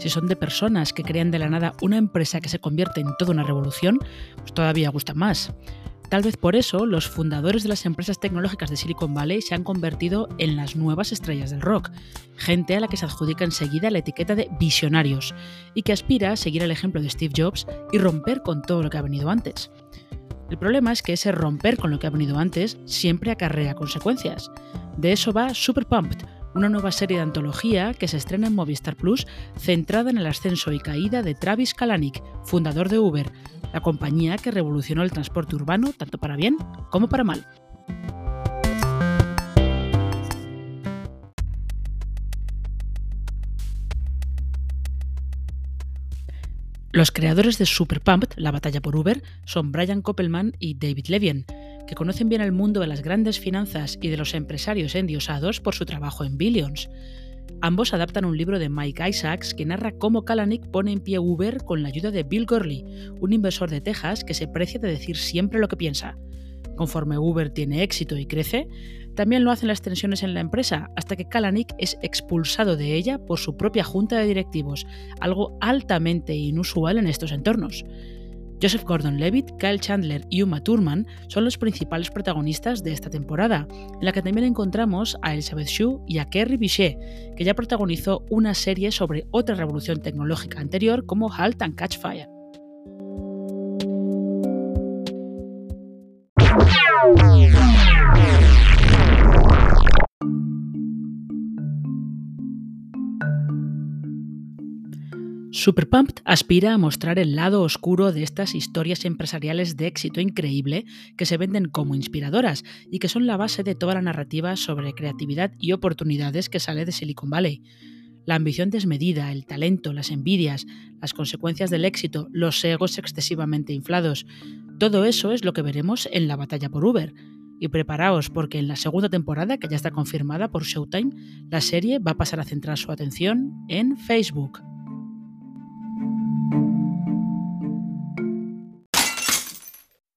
Si son de personas que crean de la nada una empresa que se convierte en toda una revolución, pues todavía gustan más. Tal vez por eso los fundadores de las empresas tecnológicas de Silicon Valley se han convertido en las nuevas estrellas del rock, gente a la que se adjudica enseguida la etiqueta de visionarios y que aspira a seguir el ejemplo de Steve Jobs y romper con todo lo que ha venido antes. El problema es que ese romper con lo que ha venido antes siempre acarrea consecuencias. De eso va Super Pumped, una nueva serie de antología que se estrena en Movistar Plus centrada en el ascenso y caída de Travis Kalanick, fundador de Uber, la compañía que revolucionó el transporte urbano tanto para bien como para mal. Los creadores de Super Pumped, la batalla por Uber, son Brian Koppelman y David Levien, que conocen bien el mundo de las grandes finanzas y de los empresarios endiosados por su trabajo en Billions. Ambos adaptan un libro de Mike Isaacs que narra cómo Kalanick pone en pie Uber con la ayuda de Bill Gurley, un inversor de Texas que se precia de decir siempre lo que piensa. Conforme Uber tiene éxito y crece, también lo hacen las tensiones en la empresa, hasta que Kalanick es expulsado de ella por su propia junta de directivos, algo altamente inusual en estos entornos. Joseph Gordon-Levitt, Kyle Chandler y Uma Thurman son los principales protagonistas de esta temporada, en la que también encontramos a Elizabeth Shue y a Kerry Bichet, que ya protagonizó una serie sobre otra revolución tecnológica anterior como Halt and Catch Fire. Superpumped aspira a mostrar el lado oscuro de estas historias empresariales de éxito increíble que se venden como inspiradoras y que son la base de toda la narrativa sobre creatividad y oportunidades que sale de Silicon Valley. La ambición desmedida, el talento, las envidias, las consecuencias del éxito, los egos excesivamente inflados, todo eso es lo que veremos en la batalla por Uber. Y preparaos porque en la segunda temporada, que ya está confirmada por Showtime, la serie va a pasar a centrar su atención en Facebook.